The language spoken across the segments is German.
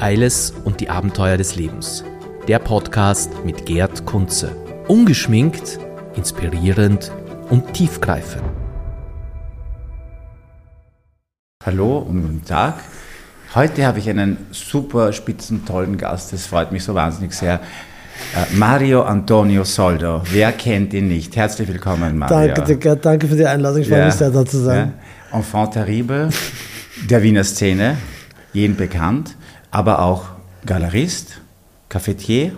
Eiles und die Abenteuer des Lebens. Der Podcast mit Gerd Kunze. Ungeschminkt, inspirierend und tiefgreifend. Hallo und guten Tag. Heute habe ich einen super spitzen, tollen Gast. Das freut mich so wahnsinnig sehr. Äh, Mario Antonio Soldo. Wer kennt ihn nicht? Herzlich willkommen, Mario. Danke, Gerd, danke für die Einladung. Ich freue mich sehr, da zu sein. Ja. Enfant terrible der Wiener Szene, jeden bekannt, aber auch Galerist, Cafetier.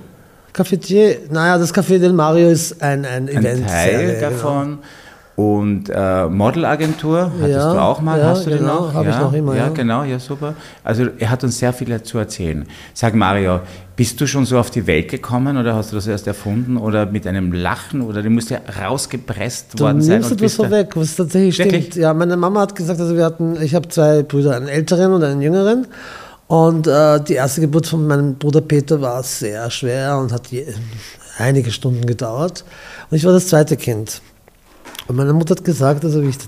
Cafetier, naja, das Café del Mario ist ein, ein, ein Event. Teil davon. Genau. Und äh, Modelagentur hattest ja, du auch mal, ja, hast du genau, den noch? habe ja, ich noch immer. Ja, ja, genau, ja, super. Also er hat uns sehr viel zu erzählen. Sag Mario, bist du schon so auf die Welt gekommen oder hast du das erst erfunden oder mit einem Lachen oder du musst ja rausgepresst du worden sein? Du nimmst etwas vorweg, was tatsächlich Wirklich? stimmt. Ja, meine Mama hat gesagt, also wir hatten, ich habe zwei Brüder, einen älteren und einen jüngeren. Und äh, die erste Geburt von meinem Bruder Peter war sehr schwer und hat je, einige Stunden gedauert. Und ich war das zweite Kind. Und meine Mutter hat gesagt, also wie ich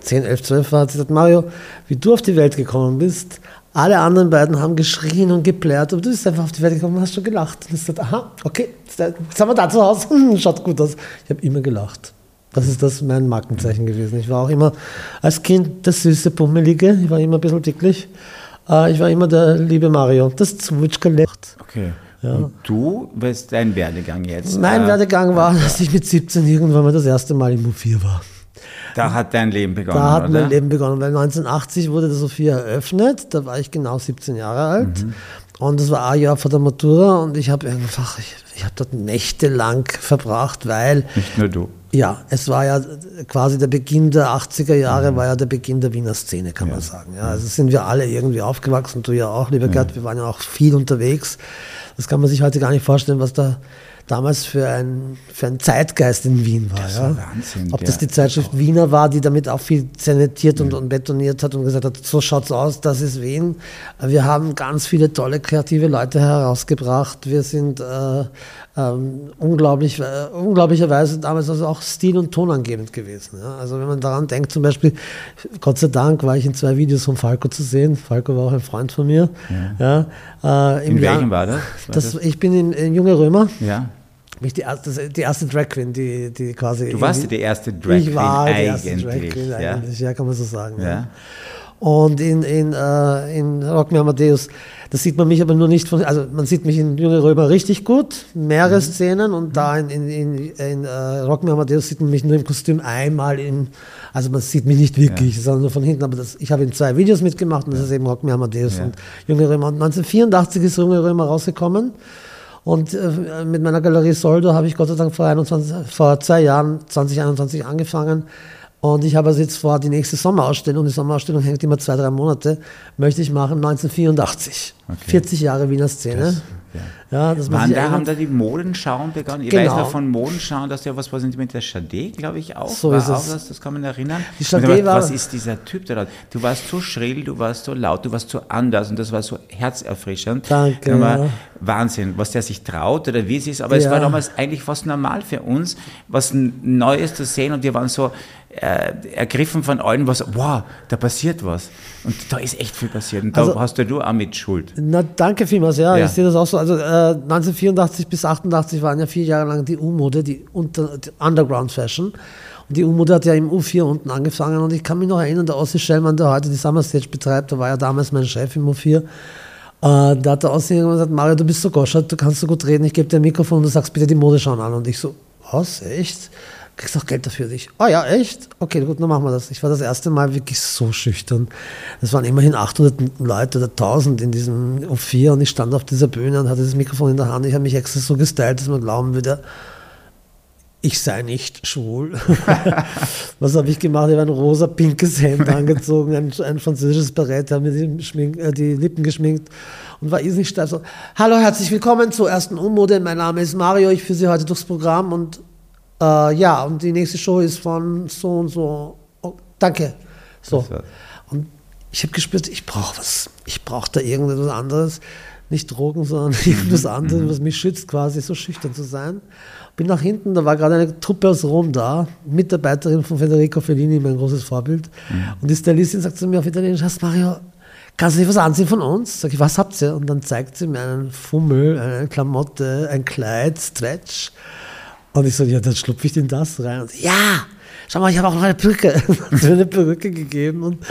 10, 11, 12 war, hat sie gesagt, Mario, wie du auf die Welt gekommen bist, alle anderen beiden haben geschrien und geplärt, aber du bist einfach auf die Welt gekommen und hast schon gelacht. Und ich gesagt, aha, okay, jetzt sind wir da zu Hause, schaut gut aus. Ich habe immer gelacht. Das ist das mein Markenzeichen gewesen. Ich war auch immer als Kind das süße Pummelige, ich war immer ein bisschen dicklich. Äh, ich war immer der liebe Mario, das Zwitschka lacht. Okay. Ja. Und du, was ist dein Werdegang jetzt? Mein äh, Werdegang war, dass ich mit 17 irgendwann mal das erste Mal im U4 war. Da hat dein Leben begonnen, Da hat oder? mein Leben begonnen, weil 1980 wurde das Sophia eröffnet, da war ich genau 17 Jahre alt. Mhm. Und das war ein Jahr vor der Matura und ich habe einfach, ich, ich habe dort nächtelang verbracht, weil... Nicht nur du. Ja, es war ja quasi der Beginn der 80er Jahre, mhm. war ja der Beginn der Wiener Szene, kann ja. man sagen. Ja, also sind wir alle irgendwie aufgewachsen, du ja auch, lieber ja. Gerd, wir waren ja auch viel unterwegs. Das kann man sich heute gar nicht vorstellen, was da damals für ein, für ein Zeitgeist in Wien war. Das ja. Wahnsinn. Ob das die Zeitschrift oh. Wiener war, die damit auch viel zementiert und, und betoniert hat und gesagt hat, so schaut's aus, das ist Wien. Wir haben ganz viele tolle kreative Leute herausgebracht. Wir sind äh, ähm, unglaublich, äh, unglaublicherweise damals also auch stil- und tonangebend gewesen. Ja. Also wenn man daran denkt, zum Beispiel, Gott sei Dank war ich in zwei Videos von Falco zu sehen. Falco war auch ein Freund von mir. Ja. ja äh, in welchem war das? War das? Ich bin in, in Junge Römer. Ja. Bin ich die erste, die erste Drag Queen, die, die quasi. Du warst die erste Drag Queen. Ich war die erste Drag Queen eigentlich, ja, kann man so sagen. Ja. Und in, in, äh, in Rock Me Amadeus, das sieht man mich aber nur nicht von, also man sieht mich in Junge Römer richtig gut, mehrere mhm. Szenen und mhm. da in, in, in, in äh, Rock Me Amadeus sieht man mich nur im Kostüm einmal in, also man sieht mich nicht wirklich, ja. sondern nur von hinten, aber das, ich habe in zwei Videos mitgemacht und das ist eben Rock Me Amadeus ja. und Junge Römer. Und 1984 ist Junge Römer rausgekommen. Und äh, mit meiner Galerie Soldo habe ich Gott sei Dank vor, 21, vor zwei Jahren, 2021, angefangen, und ich habe also jetzt vor, die nächste Sommerausstellung, die Sommerausstellung hängt immer zwei, drei Monate, möchte ich machen 1984. Okay. 40 Jahre Wiener Szene. Das, ja. ja das Wann da haben da die Modenschauen begonnen? Ich genau. weiß noch von Modenschauen, dass ja was war mit der Chade, glaube ich, auch. So war ist es. das, das kann man erinnern. Die Chade war, was ist dieser Typ da? Du warst so schrill, du warst so laut, du warst so anders und das war so herzerfrischend. Danke. Ja. Wahnsinn, was der sich traut oder wie es ist. Aber ja. es war damals eigentlich fast normal für uns, was Neues zu sehen und wir waren so äh, ergriffen von allen, was, wow, da passiert was. Und da ist echt viel passiert. Und da also, hast du auch mit Schuld. Na, danke vielmals, ja, ja. ich sehe das auch so. Also äh, 1984 bis 88 waren ja vier Jahre lang die U-Mode, die, die Underground Fashion. Und die U-Mode hat ja im U4 unten angefangen. Und ich kann mich noch erinnern, der Ossi Schellmann, der heute die Summer Stage betreibt, der war ja damals mein Chef im U4. Äh, da hat der Ossi gesagt, Mario, du bist so goschert, du kannst so gut reden, ich gebe dir ein Mikrofon und du sagst bitte die Mode schauen an. Und ich so, was, echt? Kriegst auch Geld dafür. Ich, oh ja, echt? Okay, gut, dann machen wir das. Ich war das erste Mal wirklich so schüchtern. Es waren immerhin 800 Leute oder 1000 in diesem U4 und ich stand auf dieser Bühne und hatte das Mikrofon in der Hand. Ich habe mich extra so gestylt, dass man glauben würde, ich sei nicht schwul. Was habe ich gemacht? Ich habe ein rosa-pinkes Hemd angezogen, ein, ein französisches Barett, habe mir die, äh, die, Lippen geschminkt und war irrsinnig steif. Hallo, herzlich willkommen zur ersten Ummode. Mein Name ist Mario, ich führe Sie heute durchs Programm und äh, ja, und die nächste Show ist von so und so. Oh, danke. So. Und ich habe gespürt, ich brauche was. Ich brauche da irgendetwas anderes. Nicht Drogen, sondern irgendwas mhm. anderes, mhm. was mich schützt, quasi so schüchtern zu sein. Bin nach hinten, da war gerade eine Truppe aus Rom da, Mitarbeiterin von Federico Fellini, mein großes Vorbild. Mhm. Und die Stylistin sagt zu mir auf Italienisch, hast Mario, kannst du nicht was anziehen von uns? Sag ich, was habt ihr? Und dann zeigt sie mir einen Fummel, eine Klamotte, ein Kleid, Stretch. Und ich so, ja, dann schlupfe ich in das rein. Und ja, schau mal, ich habe auch noch eine Perücke. hat mir eine Perücke gegeben und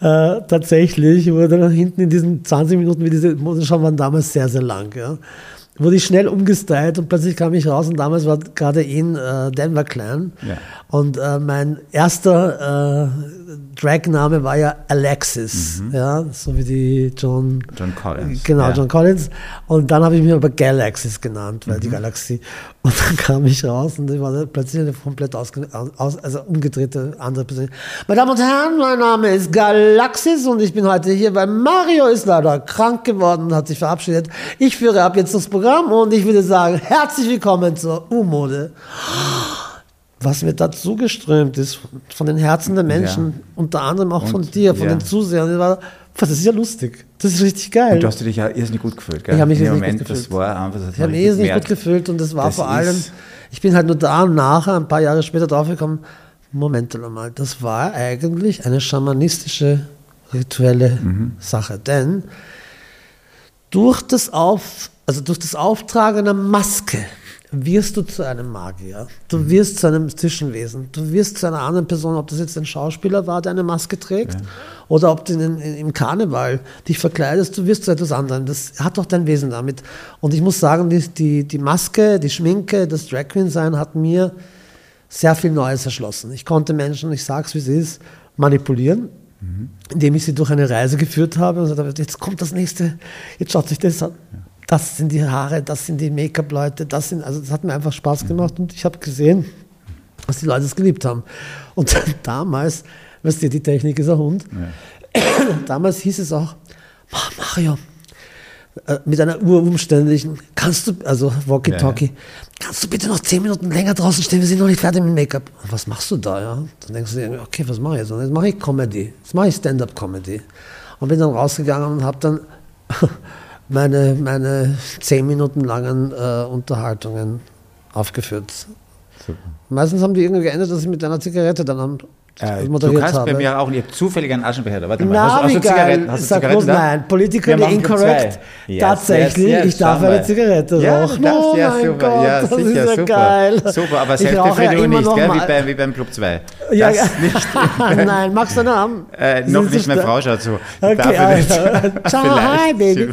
äh, tatsächlich wurde dann hinten in diesen 20 Minuten, wie diese Modenschau waren damals sehr, sehr lang. Ja wurde ich schnell umgestylt und plötzlich kam ich raus und damals war gerade in äh, Denver Clan. Ja. Und äh, mein erster äh, Drag-Name war ja Alexis, mhm. ja, so wie die John, John Collins. Genau, ja. John Collins. Und dann habe ich mich aber Galaxis genannt, weil mhm. die Galaxie. Und dann kam ich raus und ich war plötzlich eine komplett aus, also umgedrehte andere Person. Meine Damen und Herren, mein Name ist Galaxis und ich bin heute hier, weil Mario ist leider krank geworden und hat sich verabschiedet. Ich führe ab jetzt das Programm und ich würde sagen, herzlich willkommen zur U-Mode was mir dazu geströmt ist, von den Herzen der Menschen, ja. unter anderem auch und, von dir, von ja. den Zusehern, das ist ja lustig. Das ist richtig geil. Und du hast dich ja irrsinnig gut gefühlt, gell? Ich habe mich irrsinnig Moment, gut gefühlt. Das war einfach, das ich habe mich irrsinnig gut gefühlt und das war das vor allem, ich bin halt nur da und nachher, ein paar Jahre später draufgekommen, Moment mal, das war eigentlich eine schamanistische, rituelle mhm. Sache. Denn durch das, Auf, also durch das Auftragen einer Maske, wirst du zu einem Magier. Du wirst zu einem Zwischenwesen. Du wirst zu einer anderen Person, ob das jetzt ein Schauspieler war, der eine Maske trägt, ja. oder ob du in, in, im Karneval dich verkleidest, du wirst zu etwas anderem. Das hat doch dein Wesen damit. Und ich muss sagen, die, die, die Maske, die Schminke, das Drag Queen sein hat mir sehr viel Neues erschlossen. Ich konnte Menschen, ich sag's wie es ist, manipulieren. Mhm. Indem ich sie durch eine Reise geführt habe und gesagt jetzt kommt das nächste, jetzt schaut sich das an. Ja das sind die Haare, das sind die Make-up-Leute, das sind, also das hat mir einfach Spaß gemacht und ich habe gesehen, dass die Leute es geliebt haben. Und damals, weißt du, die Technik ist ein Hund, ja. damals hieß es auch, Mario, äh, mit einer urumständlichen, kannst du, also Walkie-Talkie, ja, ja. kannst du bitte noch zehn Minuten länger draußen stehen, wir sind noch nicht fertig mit Make-up. Was machst du da, ja? Dann denkst du dir, okay, was mache ich jetzt? Und jetzt mache ich Comedy, jetzt mache ich Stand-Up-Comedy. Und bin dann rausgegangen und habe dann meine, meine zehn Minuten langen äh, Unterhaltungen aufgeführt. Super. Meistens haben die irgendwie geändert, dass ich mit einer Zigarette dann am äh, du kannst habe. bei mir auch, ich habe zufällig einen Aschenbecher. Warte mal, Na, hast, hast, du Zigaretten, hast du Sag Zigaretten bloß nein, politically incorrect. Yes, Tatsächlich, yes, yes, ich darf eine Zigarette ja, rauchen. oh ja, mein super. Gott, ja, das sicher, ist ja super. geil. Super, aber Selbstbefriedigung ja nicht, gell, wie, bei, wie beim Club 2. Ja, nicht. nein, magst du einen haben? Äh, noch nicht, meine Frau schaut so. Okay, Alter. Ciao, hi, Baby.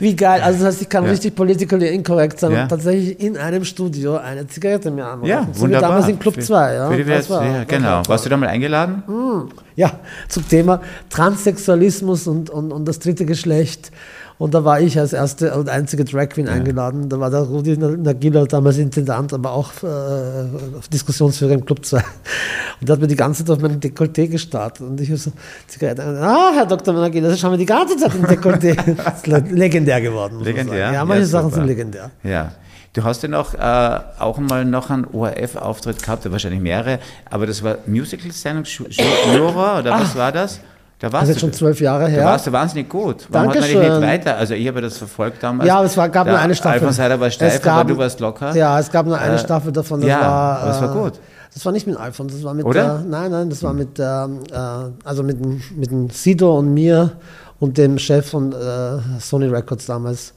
Wie geil, also das heißt, ich kann richtig politically incorrect sein und tatsächlich in einem Studio eine Zigarette mir anmachen. Ja, wunderbar. damals in Club 2. Ja, genau. Warst du da mal eingeladen? Hm. Ja, zum Thema Transsexualismus und, und, und das dritte Geschlecht. Und da war ich als erste und einzige Drag Queen ja. eingeladen. Da war der Rudi Nagila damals Intendant, aber auch äh, Diskussionsführer im Club 2. Und der hat mir die ganze Zeit auf mein Dekolleté gestartet. Und ich habe so, Zigarette, ah, Herr Dr. Nagila, das schauen wir die ganze Zeit im Dekolleté. legendär geworden. Legendär? Ja, manche ja, Sachen sind legendär. Ja. Du hast ja noch äh, auch mal noch einen ORF-Auftritt gehabt, wahrscheinlich mehrere, aber das war Musical-Sendung, Jura oder was war das? Da warst das ist jetzt schon zwölf Jahre her. Da warst du wahnsinnig gut. Warum Dankeschön. hat man dich nicht weiter? Also ich habe das verfolgt damals. Ja, aber es war, gab nur eine Staffel. Alfons Heider war steif, gab, aber du warst locker. Ja, es gab nur eine äh, Staffel davon. Das ja, war, aber es war gut. Das war nicht mit Alfons, das war mit Oder? Äh, nein, nein, das war mit ähm, äh, also mit, mit Sido und mir und dem Chef von äh, Sony Records damals.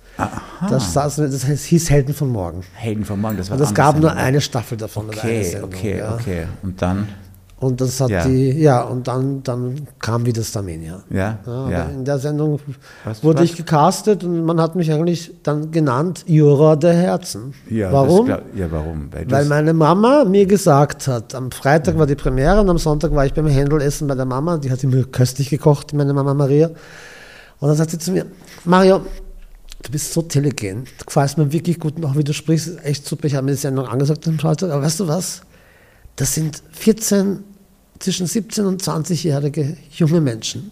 Das, saß, das hieß Helden von morgen. Helden von morgen, das war Und es gab nur eine Staffel davon. Okay, Sendung, okay, ja. okay. Und dann? Und das hat ja. die, ja, und dann, dann kam wieder Starmania. Ja, ja, ja. In der Sendung was, wurde was? ich gecastet und man hat mich eigentlich dann genannt Jura der Herzen. Ja, warum? Glaub, ja, warum? Weil, Weil, meine Mama mir gesagt hat, am Freitag ja. war die Premiere und am Sonntag war ich beim Händelessen bei der Mama, die hat mir köstlich gekocht, meine Mama Maria. Und dann sagt sie zu mir, Mario, du bist so intelligent, du gefällst mir wirklich gut, auch wie du sprichst, echt super. Ich habe mir die Sendung angesagt am Schalter, aber weißt du was? Das sind 14, zwischen 17 und 20-jährige junge Menschen.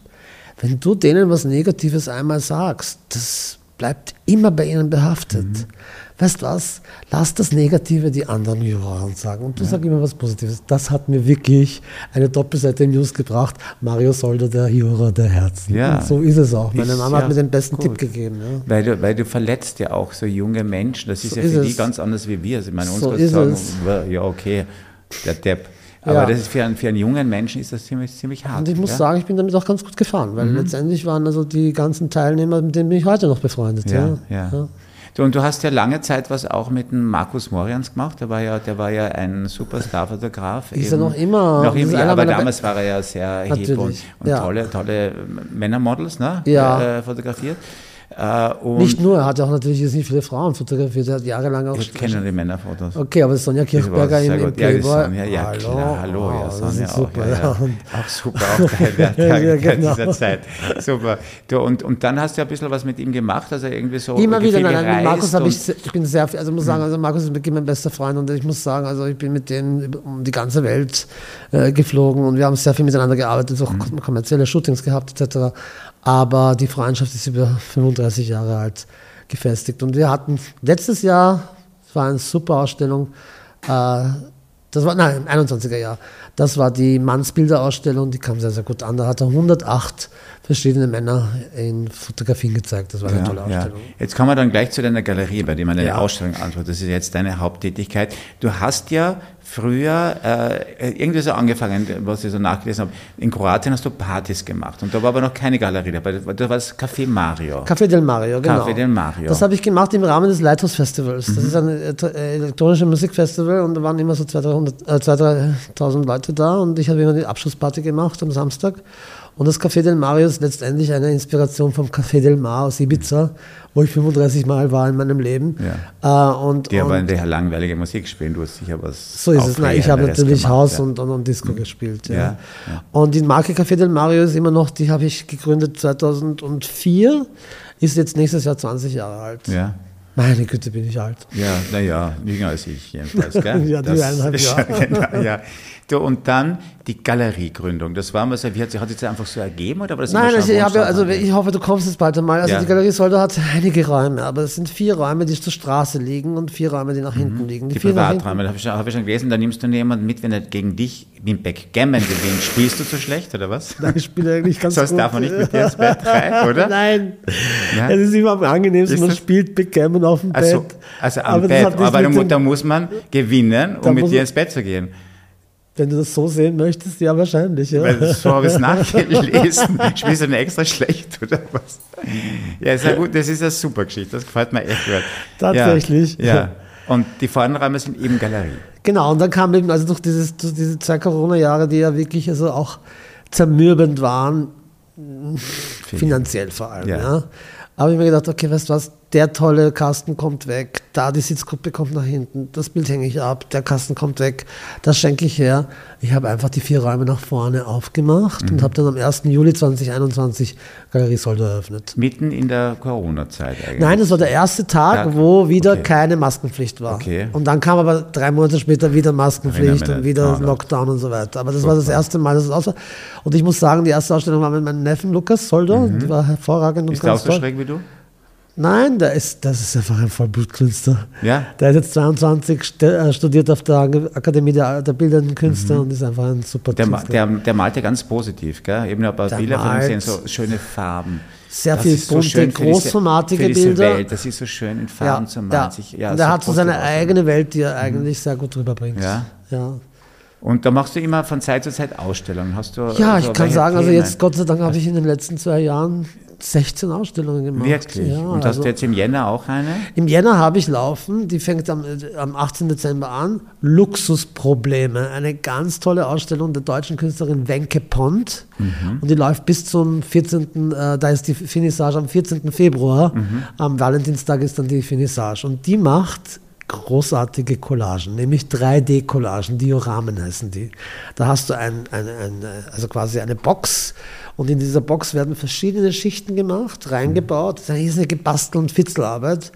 Wenn du denen was Negatives einmal sagst, das bleibt immer bei ihnen behaftet. Mhm weißt was, lass das Negative die anderen Juroren sagen und du ja. sag immer was Positives. Das hat mir wirklich eine Doppelseite im News gebracht. Mario Solder, der Juror der Herzen. Ja. Und so ist es auch. Meine Mama ja hat mir den besten gut. Tipp gegeben. Ja. Weil, du, weil du verletzt ja auch so junge Menschen. Das ist so ja für ist die ganz anders wie wir. Also ich meine, so unsere sagen, ja okay, der Depp. Aber Ja. das ist für einen, für einen jungen Menschen ist das ziemlich, ziemlich hart. Und ich muss ja? sagen, ich bin damit auch ganz gut gefahren, weil letztendlich waren also die ganzen Teilnehmer, mit denen bin ich heute noch befreundet. Ja, Ja, ja. Du, und du hast ja lange Zeit was auch mit dem Markus Morians gemacht. Der war ja, der war ja ein Superstar-Fotograf. Ist er noch immer. Noch immer, ja, aber damals war er ja sehr hip und, und tolle, tolle Männermodels ne? Ja. äh, fotografiert. Äh, und Nicht nur, er hat ja auch natürlich jetzt nicht viele Frauen fotografiert, er hat jahrelang auch. ich kenne die Männerfotos. Okay, aber Sonja Kirchberger im, im gut. Ja, Playboy. Sonja, ja, hallo, klar, hallo, ja, das Sonja auch, super, ja, ja. Auch super, auch der, Ja, genau. dieser Zeit. Super. Du, und, und dann hast du ja ein bisschen was mit ihm gemacht, also irgendwie so Immer wieder, nein, nein, mit Markus habe ich, ich bin sehr also muss sagen, also Markus ist wirklich mein bester Freund und ich muss sagen, also ich bin mit denen um die ganze Welt äh, geflogen und wir haben sehr viel miteinander gearbeitet, auch kommerzielle Shootings gehabt etc. Aber die Freundschaft ist über 35 Jahre alt gefestigt und wir hatten letztes Jahr, es war eine super Ausstellung, äh, das war, nein, im 21er Jahr. Das war die Mannsbilderausstellung, die kam sehr, sehr gut an. Da hat er 108 verschiedene Männer in Fotografien gezeigt. Das war eine tolle ja. Ausstellung. Jetzt kommen wir dann gleich zu deiner Galerie, bei der man eine Ja. Ausstellung anschaut. Das ist jetzt deine Haupttätigkeit. Du hast ja früher äh, irgendwie so angefangen, was ich so nachgelesen habe. In Kroatien hast du Partys gemacht und da war aber noch keine Galerie dabei. Da war das Café Mario. Café del Mario, genau. Café del Mario. Mhm. Das habe ich gemacht im Rahmen des Lighthouse Festivals. Das ist ein äh, elektronisches Musikfestival und da waren immer so 200.000, äh, 2.000, 3.000 Leute da und ich habe immer die Abschlussparty gemacht am Samstag. Und das Café del Mario ist letztendlich eine Inspiration vom Café del Mar aus Ibiza, wo ich 35 Mal war in meinem Leben. Äh, und, Die aber in der langweilige Musik spielen, du hast sicher was so ist es. Nein, ich habe natürlich gemacht, Haus ja. Mhm. und, und, und Disco gespielt. Ja. Ja, ja. Und die Marke Café del Mario ist immer noch, die habe ich gegründet 2004, ist jetzt nächstes Jahr 20 Jahre alt. Ja. Meine Güte, bin ich alt. Ja, naja, jünger als ich jedenfalls, gell? Ja, die eineinhalb Jahre. genau, ja. Du, und dann die Galeriegründung. Das war mal so, wie hat sich, hat sich das einfach so ergeben oder war das Nein, immer ich, habe, also ich hoffe, du kommst jetzt bald einmal. Also Ja. die Galerie Soldo hat einige Räume, aber es sind vier Räume, die zur Straße liegen und vier Räume, die nach hinten liegen. Mhm. Die vier nach hinten- Privaträume, da habe ich, schon- hab ich schon gelesen, da nimmst du jemanden mit, wenn er gegen dich im Backgammon gewinnt. Spielst du so schlecht, oder was? Nein, ich spiele eigentlich ganz Sonst gut. darf man nicht mit dir ins Bett rein, oder? Nein. Ja? Es ist immer am angenehmsten, man spielt Backgammon auf dem Also, Bett. also am Aber Bett, aber da mit muss man gewinnen, um mit dir ins Bett zu gehen. Wenn du das so sehen möchtest, ja, wahrscheinlich. Ja. Weil so habe ich es nachgelesen. Spielst du denn extra schlecht, oder was? Ja, ist ja gut, das ist eine super Geschichte, das gefällt mir echt gut. Tatsächlich. Ja, ja. Und die Vorderräume sind eben Galerie. Genau, und dann kam eben, also durch, dieses, durch diese zwei Corona-Jahre, die ja wirklich also auch zermürbend waren, finanziell vor allem. Ja. Ja. Aber ich mir gedacht, okay, weißt du was, der tolle Kasten kommt weg, da die Sitzgruppe kommt nach hinten, das Bild hänge ich ab, der Kasten kommt weg, das schenke ich her. Ich habe einfach die vier Räume nach vorne aufgemacht Mhm. und habe dann am 1. Juli 2021 Galerie Soldo eröffnet. Mitten in der Corona-Zeit eigentlich. Nein, das war der erste Tag, Tag? wo wieder Okay. keine Maskenpflicht war. Okay. Und dann kam aber drei Monate später wieder Maskenpflicht und wieder Lockdown und so weiter. Aber das war das erste Mal, dass es aus war. Und ich muss sagen, die erste Ausstellung war mit meinem Neffen Lukas Soldo. Die war hervorragend und Mhm. ist der auch ganz so schräg wie du? Nein, der ist, das ist einfach ein Vollblutkünstler. Ja? Der ist jetzt 22, st- äh, studiert auf der Akademie der, der Bildenden Künste und ist einfach ein super Der, Künstler. der, der malt ja ganz positiv, gell? Eben Der Bilder von ihm sehen, so schöne Farben. sehr Das viel so bunte, diese- großformatige diese Bilder. Welt. Das ist so schön in Farben zu malen. ja. Sich, ja, und er so hat so seine eigene Welt, die er eigentlich sehr gut rüberbringt. Ja? ja. Und da machst du immer von Zeit zu Zeit Ausstellungen. Hast du Ja, also ich kann sagen, also Themen? jetzt Gott sei Dank habe ich in den letzten zwei Jahren 16 Ausstellungen gemacht. Wirklich? Ja, Und hast also du jetzt im Jänner auch eine? Im Jänner habe ich laufen, die fängt am, äh, am 18. Dezember an. Luxusprobleme, eine ganz tolle Ausstellung der deutschen Künstlerin Wenke Pont. Mhm. Und die läuft bis zum 14., äh, da ist die Finissage am 14. Februar. Mhm. Am Valentinstag ist dann die Finissage. Und die macht großartige Collagen, nämlich 3D-Collagen, Dioramen heißen die. Da hast du ein, ein, ein, also quasi eine Box und in dieser Box werden verschiedene Schichten gemacht, reingebaut. Das ist eine riesige Bastel- und Fitzelarbeit.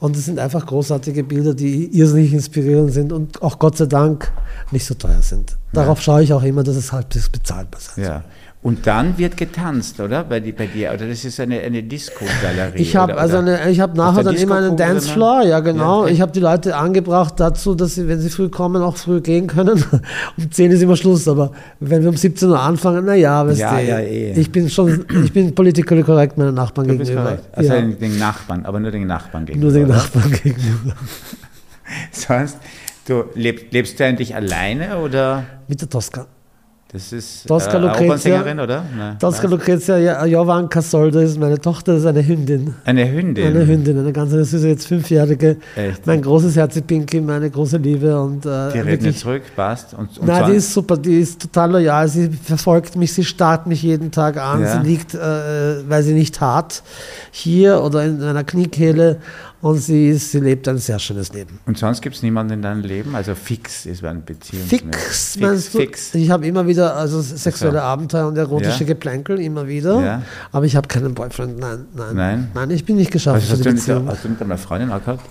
Und es sind einfach großartige Bilder, die irrsinnig inspirierend sind und auch Gott sei Dank nicht so teuer sind. Darauf schaue ich auch immer, dass es halbwegs bezahlbar sein Ja. Und dann wird getanzt, oder? Bei, bei dir. Oder das ist eine, eine Disco-Galerie. Ich habe also oder? eine, ich habe nachher dann immer einen Dancefloor, ja genau. Ja. Ich habe die Leute angebracht dazu, dass sie, wenn sie früh kommen, auch früh gehen können. Um 10 ist immer Schluss, aber wenn wir um 17 Uhr anfangen, na ja, weißt Ja, du, ja, eh. ich bin schon, ich bin politically korrekt meinen Nachbarn Du bist gegenüber. korrekt. Also ja, den, Nachbarn, aber nur den Nachbarn gegenüber. nur den? Nachbarn gegenüber. Sonst, Du lebst, lebst du eigentlich alleine oder? Mit der Tosca. Das ist Tosca äh, Lucrezia. Oder? Nein, Tosca? Lucrezia Ja- Jovan Casoldo ist meine Tochter, das ist eine Hündin. Eine Hündin. Eine Hündin, eine ganz eine süße, jetzt fünfjährige. Echt? Mein großes Herz, Pinky, meine große Liebe. Und, äh, Die redet nicht zurück, passt. Und, und Nein, die ist super, die ist total loyal. Sie verfolgt mich, sie starrt mich jeden Tag an. Ja. Sie liegt, äh, weil sie nicht hart hier oder in einer Kniekehle und sie, ist, sie lebt ein sehr schönes Leben. Und sonst gibt es niemanden in deinem Leben? Also fix ist eine Beziehung. Fix, Fix, meinst du? fix. Ich habe immer wieder also sexuelle so. Abenteuer und erotische Ja. Geplänkel, immer wieder. Ja. Aber ich habe keinen Boyfriend, nein, nein. Nein? Nein, ich bin nicht geschaffen Was für hast, die du mit, Beziehung. hast du mit deiner Freundin auch gehabt?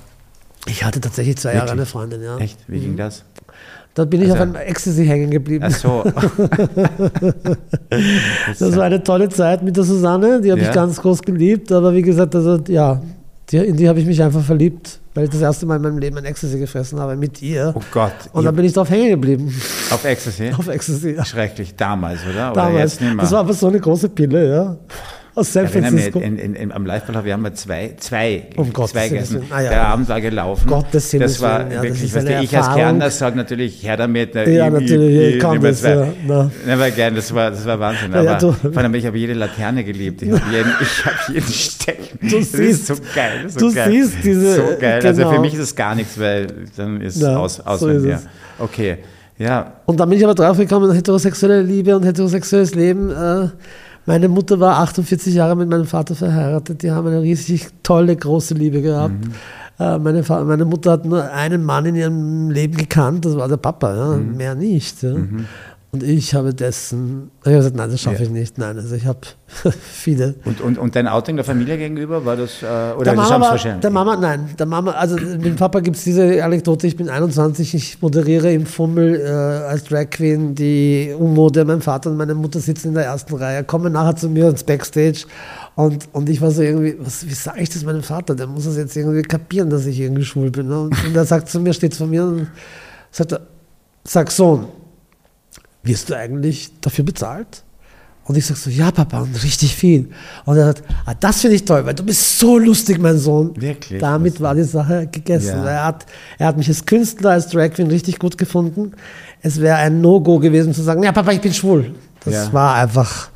Ich hatte tatsächlich zwei Jahre Wirklich? eine Freundin, ja. Echt? Wie ging das? Da bin ich Also- auf einem Ecstasy hängen geblieben. Ach so. Das war eine tolle Zeit mit der Susanne, die habe Ja. ich ganz groß geliebt, aber wie gesagt, also ja, die, in die habe ich mich einfach verliebt, weil ich das erste Mal in meinem Leben ein Ecstasy gefressen habe mit ihr. Oh Gott. Und dann bin ich drauf hängen geblieben, auf Ecstasy? auf Ecstasy. Ja. Schrecklich. Damals, oder? Oder Damals. mehr? Das war aber so eine große Pille, ja. Aus San Ich erinnere mich, Francisco. in, in, in, am Live-Ball haben wir zwei, zwei, Um zwei Willen. gegessen. Ah, ja. Der Abend war gelaufen. Gottes Himmels das war Willen, ja, das wirklich, du, eine ich als. Kerner sage natürlich, her damit. ne, Ja, natürlich, ich kann nehme das, zwei. ja, na. Na, war gern, das war, das war Wahnsinn. Ja, ja, aber du- vor allem, ich habe jede Laterne geliebt. Ich habe jeden, ich habe jeden Stecken. Du das siehst- ist so geil. So du geil. siehst diese- So geil. Also genau. für mich ist es gar nichts, weil dann ist Ja, aus, aus so ist mir. es. Okay. Ja, Und dann bin ich aber drauf gekommen, heterosexuelle Liebe und heterosexuelles Leben. Äh, meine Mutter war 48 Jahre mit meinem Vater verheiratet. Die haben eine riesig tolle, große Liebe gehabt. Äh, meine, meine Mutter hat nur einen Mann in ihrem Leben gekannt, das war der Papa, ja, mehr nicht. Ja. Und ich habe dessen, ich habe gesagt, nein, das schaffe Ja. ich nicht. Nein, also ich habe viele. und, und, und dein Outing der Familie gegenüber, war das, äh, oder Der das haben wahrscheinlich? der Mama, nein, der Mama, also mit dem Papa gibt es diese Anekdote, ich bin 21, ich moderiere im Fummel äh, als Drag Queen die Unmode, mein Vater und meine Mutter sitzen in der ersten Reihe, kommen nachher zu mir ins Backstage und, und ich war so irgendwie, was, wie sage ich das meinem Vater, der muss das jetzt irgendwie kapieren, dass ich irgendwie schwul bin. Ne? Und, und er sagt zu mir, steht vor mir und sagt, sag Sohn, wirst du eigentlich dafür bezahlt? Und ich sag so, ja, Papa, und richtig viel. Und er sagt, ah, das finde ich toll, weil du bist so lustig, mein Sohn. Wirklich? Damit war die Sache gegessen. Ja. Er, hat, er hat mich als Künstler, als Drag Queen richtig gut gefunden. Es wäre ein No-Go gewesen zu sagen, ja, Papa, ich bin schwul. Das Ja. war einfach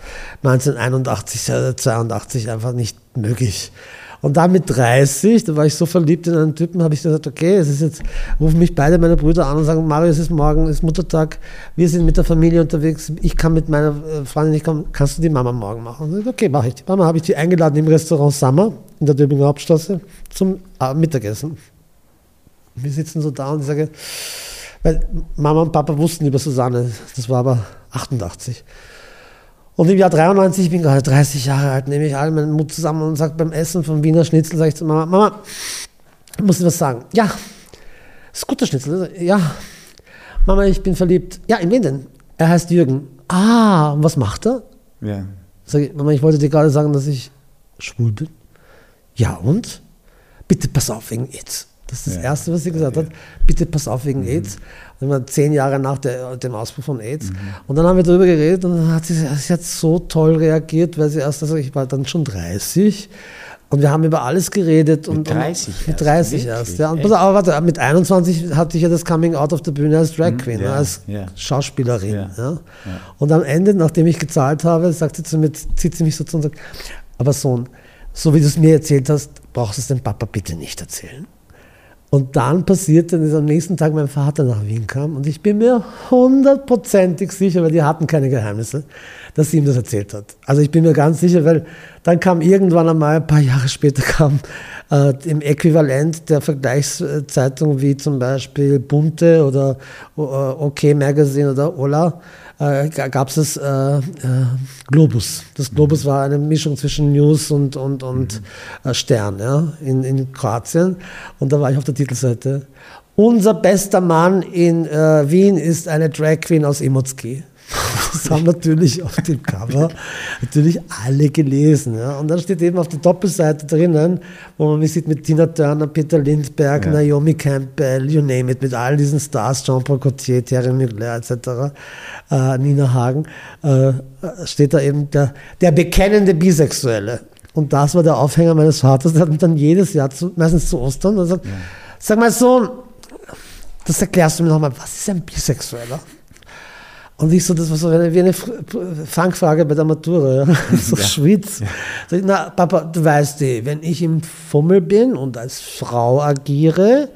1981, äh, 82 einfach nicht möglich. Und dann mit 30, da war ich so verliebt in einen Typen, habe ich gesagt, okay, es ist jetzt, rufen mich beide meine Brüder an und sagen, Mario, es ist morgen, es ist Muttertag, wir sind mit der Familie unterwegs, ich kann mit meiner äh, Freundin nicht kommen, kannst du die Mama morgen machen? Und ich, okay, mache ich. Die Mama habe ich die eingeladen im Restaurant Summer in der Döbinger Hauptstraße zum äh, Mittagessen. Wir sitzen so da und ich sage, weil Mama und Papa wussten über Susanne, das war aber 88. Und im Jahr 93, ich bin gerade 30 Jahre alt, nehme ich all meinen Mut zusammen und sage beim Essen vom Wiener Schnitzel, sage ich zu Mama, Mama, ich muss dir was sagen. Ja, ist guter Schnitzel. Ja, Mama, ich bin verliebt. Ja, in wen denn? Er heißt Jürgen. Ah, und was macht er? Ja. Sag ich, Mama, ich wollte dir gerade sagen, dass ich schwul bin. Ja, und? Bitte pass auf wegen AIDS. Das ist das Ja. Erste, was sie gesagt hat. Bitte pass auf wegen AIDS. Das war zehn Jahre nach der, dem Ausbruch von AIDS. Und dann haben wir darüber geredet und dann hat sie, sie hat so toll reagiert, weil sie erst, also ich war dann schon 30 und wir haben über alles geredet. Und, 30 und, mit erst, 30 wirklich? erst, ja. Und Echt? pass auf, aber warte, mit 21 hatte ich ja das Coming Out auf der Bühne als Drag Queen, ja, als ja. Schauspielerin. Ja. Ja. Und am Ende, nachdem ich gezahlt habe, sagt sie zu mir, zieht sie mich so zu und sagt, aber Sohn, so wie du es mir erzählt hast, brauchst du es dem Papa bitte nicht erzählen. Und dann passierte, dass am nächsten Tag mein Vater nach Wien kam und ich bin mir hundertprozentig sicher, weil die hatten keine Geheimnisse, dass sie ihm das erzählt hat. Also ich bin mir ganz sicher, weil dann kam irgendwann einmal, ein paar Jahre später kam äh, im Äquivalent der Vergleichszeitung wie zum Beispiel Bunte oder äh, OK Magazine oder Ola, äh, gab es äh, äh, Globus. Das Globus war eine Mischung zwischen News und, und, und äh, Stern ja, in, in Kroatien. Und da war ich auf der Titelseite. Unser bester Mann in äh, Wien ist eine Drag Queen aus Imotski. Das haben natürlich auf dem Cover natürlich alle gelesen. Ja. Und dann steht eben auf der Doppelseite drinnen, wo man mich sieht mit Tina Turner, Peter Lindbergh, Ja. Naomi Campbell, you name it, mit all diesen Stars, Jean-Paul Gaultier, Thierry Mugler etc., äh, Nina Hagen, äh, steht da eben der, der bekennende Bisexuelle. Und das war der Aufhänger meines Vaters, der hat mich dann jedes Jahr, zu, meistens zu Ostern, und sagt, sag mal Sohn, das erklärst du mir nochmal, was ist ein Bisexueller? Und ich so, das war so eine, wie eine Fangfrage bei der Matura, ja. so ja. schwitz. Ja. Na, Papa, du weißt eh, wenn ich im Fummel bin und als Frau agiere,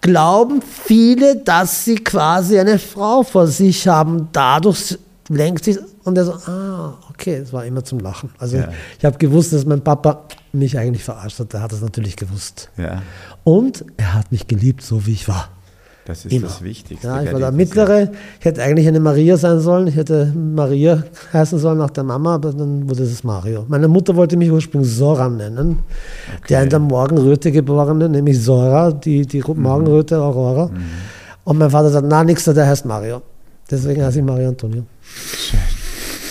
glauben viele, dass sie quasi eine Frau vor sich haben. Dadurch lenkt sich, und er so, ah, okay, es war immer zum Lachen. Also ja. ich habe gewusst, dass mein Papa mich eigentlich verarscht hat. Er hat es natürlich gewusst. Und er hat mich geliebt, so wie ich war. Das ist Immer. das Wichtigste. Ja, ich war der Mittlere. Ich hätte eigentlich eine Maria sein sollen. Ich hätte Maria heißen sollen nach der Mama, aber dann wurde es Mario. Meine Mutter wollte mich ursprünglich Sora nennen. Okay. Der in der Morgenröte geborene, nämlich Sora, die, die mhm. Morgenröte Aurora. Mhm. Und mein Vater sagt, na, nix, der heißt Mario. Deswegen heiße ich Mario Antonio. Schön.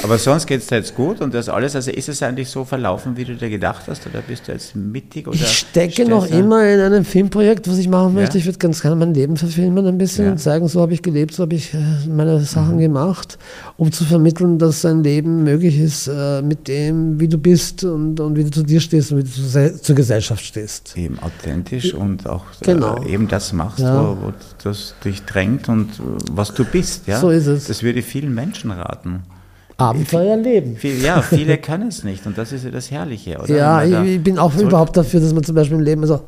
Aber sonst geht es dir jetzt gut und das alles, also ist es eigentlich so verlaufen, wie du dir gedacht hast, oder bist du jetzt mittig? Oder ich stecke noch immer in einem Filmprojekt, was ich machen möchte. Ja. Ich würde ganz gerne mein Leben verfilmen ein bisschen ja. und zeigen, so habe ich gelebt, so habe ich äh, meine Sachen mhm. gemacht, um zu vermitteln, dass ein Leben möglich ist äh, mit dem, wie du bist und, und wie du zu dir stehst und wie du zu, zur Gesellschaft stehst. Eben authentisch und auch äh, genau. äh, eben das machst, ja. wo, wo das dich drängt und was du bist. Ja? So ist es. Das würde vielen Menschen raten. Abenteuer leben. Viel, ja, viele können es nicht und das ist ja das Herrliche, oder? Ja, ich, ich bin auch überhaupt dafür, dass man zum Beispiel im Leben, also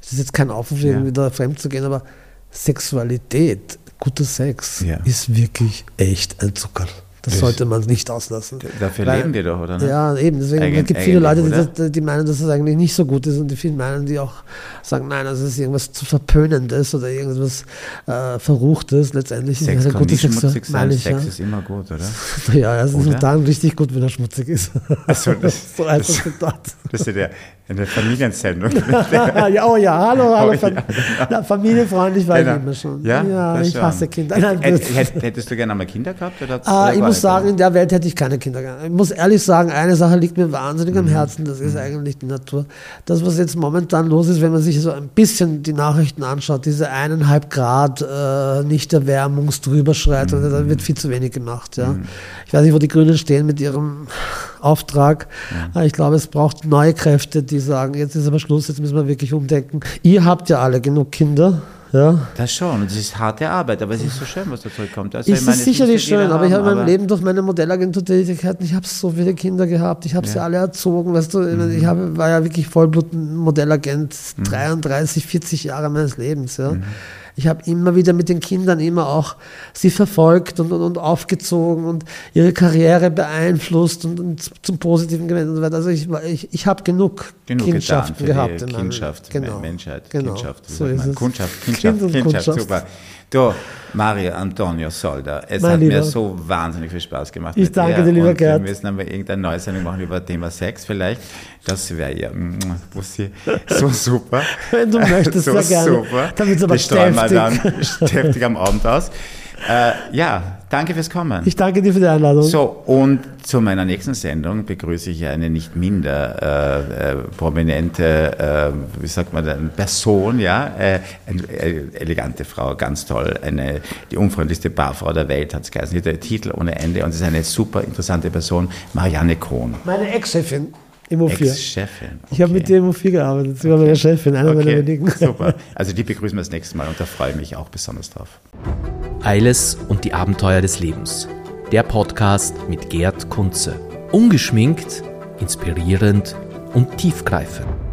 es ist jetzt kein Aufruf, ja. wieder fremd zu gehen, aber Sexualität, guter Sex ja. ist wirklich echt ein Zucker. Das, das sollte man nicht auslassen. Dafür Weil, leben wir doch, oder? Ne? Ja, eben. Deswegen Eigen, gibt viele Leute, die, die, meinen, dass das eigentlich nicht so gut ist und die vielen meinen, die auch sagen, nein, das ist irgendwas zu Verpönendes oder irgendwas äh, Verruchtes. Letztendlich Sex ist eine gute Sex. Sex ja. ist immer gut, oder? ja, es ist dann richtig gut, wenn er schmutzig ist. Also, das, so heißt das, das dort. Das ist ja eine Familiensendung. ja, oh ja, hallo, hallo. Oh, ja, genau. familienfreundlich war genau. ich immer schon. Ja, ja ich hasse Kinder. Nein, Hättest du gerne einmal Kinder gehabt? Oder, ah, ich muss sagen, in der Welt hätte ich keine Kinder gehabt. Ich muss ehrlich sagen, eine Sache liegt mir wahnsinnig mhm. am Herzen, das ist mhm. eigentlich die Natur. Das, was jetzt momentan los ist, wenn man sich so ein bisschen die Nachrichten anschaut, diese eineinhalb Grad äh, Nichterwärmungsdrüberschreitung, mhm. da wird viel zu wenig gemacht. Ja. Mhm. Ich weiß nicht, wo die Grünen stehen mit ihrem Auftrag. Ja. Ich glaube, es braucht neue Kräfte, die sagen, jetzt ist aber Schluss, jetzt müssen wir wirklich umdenken. Ihr habt ja alle genug Kinder. Ja. Das schon, und es ist harte Arbeit, aber es ist so schön, was da zurückkommt. Also ist es sicherlich schön, aber ich habe in meinem Leben durch meine Modellagentur-Tätigkeiten, ich habe so viele Kinder gehabt, ich habe ja. sie alle erzogen, weißt du, mhm. ich habe, war ja wirklich Vollblut-Modellagent, mhm. 33, 40 Jahre meines Lebens, ja. Mhm ich habe immer wieder mit den Kindern immer auch sie verfolgt und, und, und aufgezogen und ihre Karriere beeinflusst und, und zum Positiven gewendet und so weiter. Also ich, ich, ich habe genug, genug Kindschaften gehabt. In Kindschaft, genau. Menschheit, genau. Kindschaft. So. Kundschaft, Kindschaft, kind Kindschaft, super. Du, Mario Antonio Solda, es mein hat lieber. mir so wahnsinnig viel Spaß gemacht. Ich danke dir, lieber Gerd. Wir müssen aber irgendein neues Sendung machen über Thema Sex vielleicht. Das wäre ja so super. Wenn du möchtest, so sehr gerne. Super. Damit aber das wir dann ständig am Abend aus. Äh, ja, danke fürs Kommen. Ich danke dir für die Einladung. So, und zu meiner nächsten Sendung begrüße ich eine nicht minder äh, äh, prominente, äh, wie sagt man denn, Person, ja, äh, eine äh, elegante Frau, ganz toll, eine, die unfreundlichste Barfrau der Welt hat es geheißen, der Titel ohne Ende und es ist eine super interessante Person, Marianne Kohn. Meine Ex-Chefin. Immo 4. Ex-Chefin. Okay. Ich habe mit der Immo 4 gearbeitet. Sie war meine Chefin, einer okay. meiner wenigen. Super. Also die begrüßen wir das nächste Mal und da freue ich mich auch besonders drauf. Eiles und die Abenteuer des Lebens. Der Podcast mit Gerd Kunze. Ungeschminkt, inspirierend und tiefgreifend.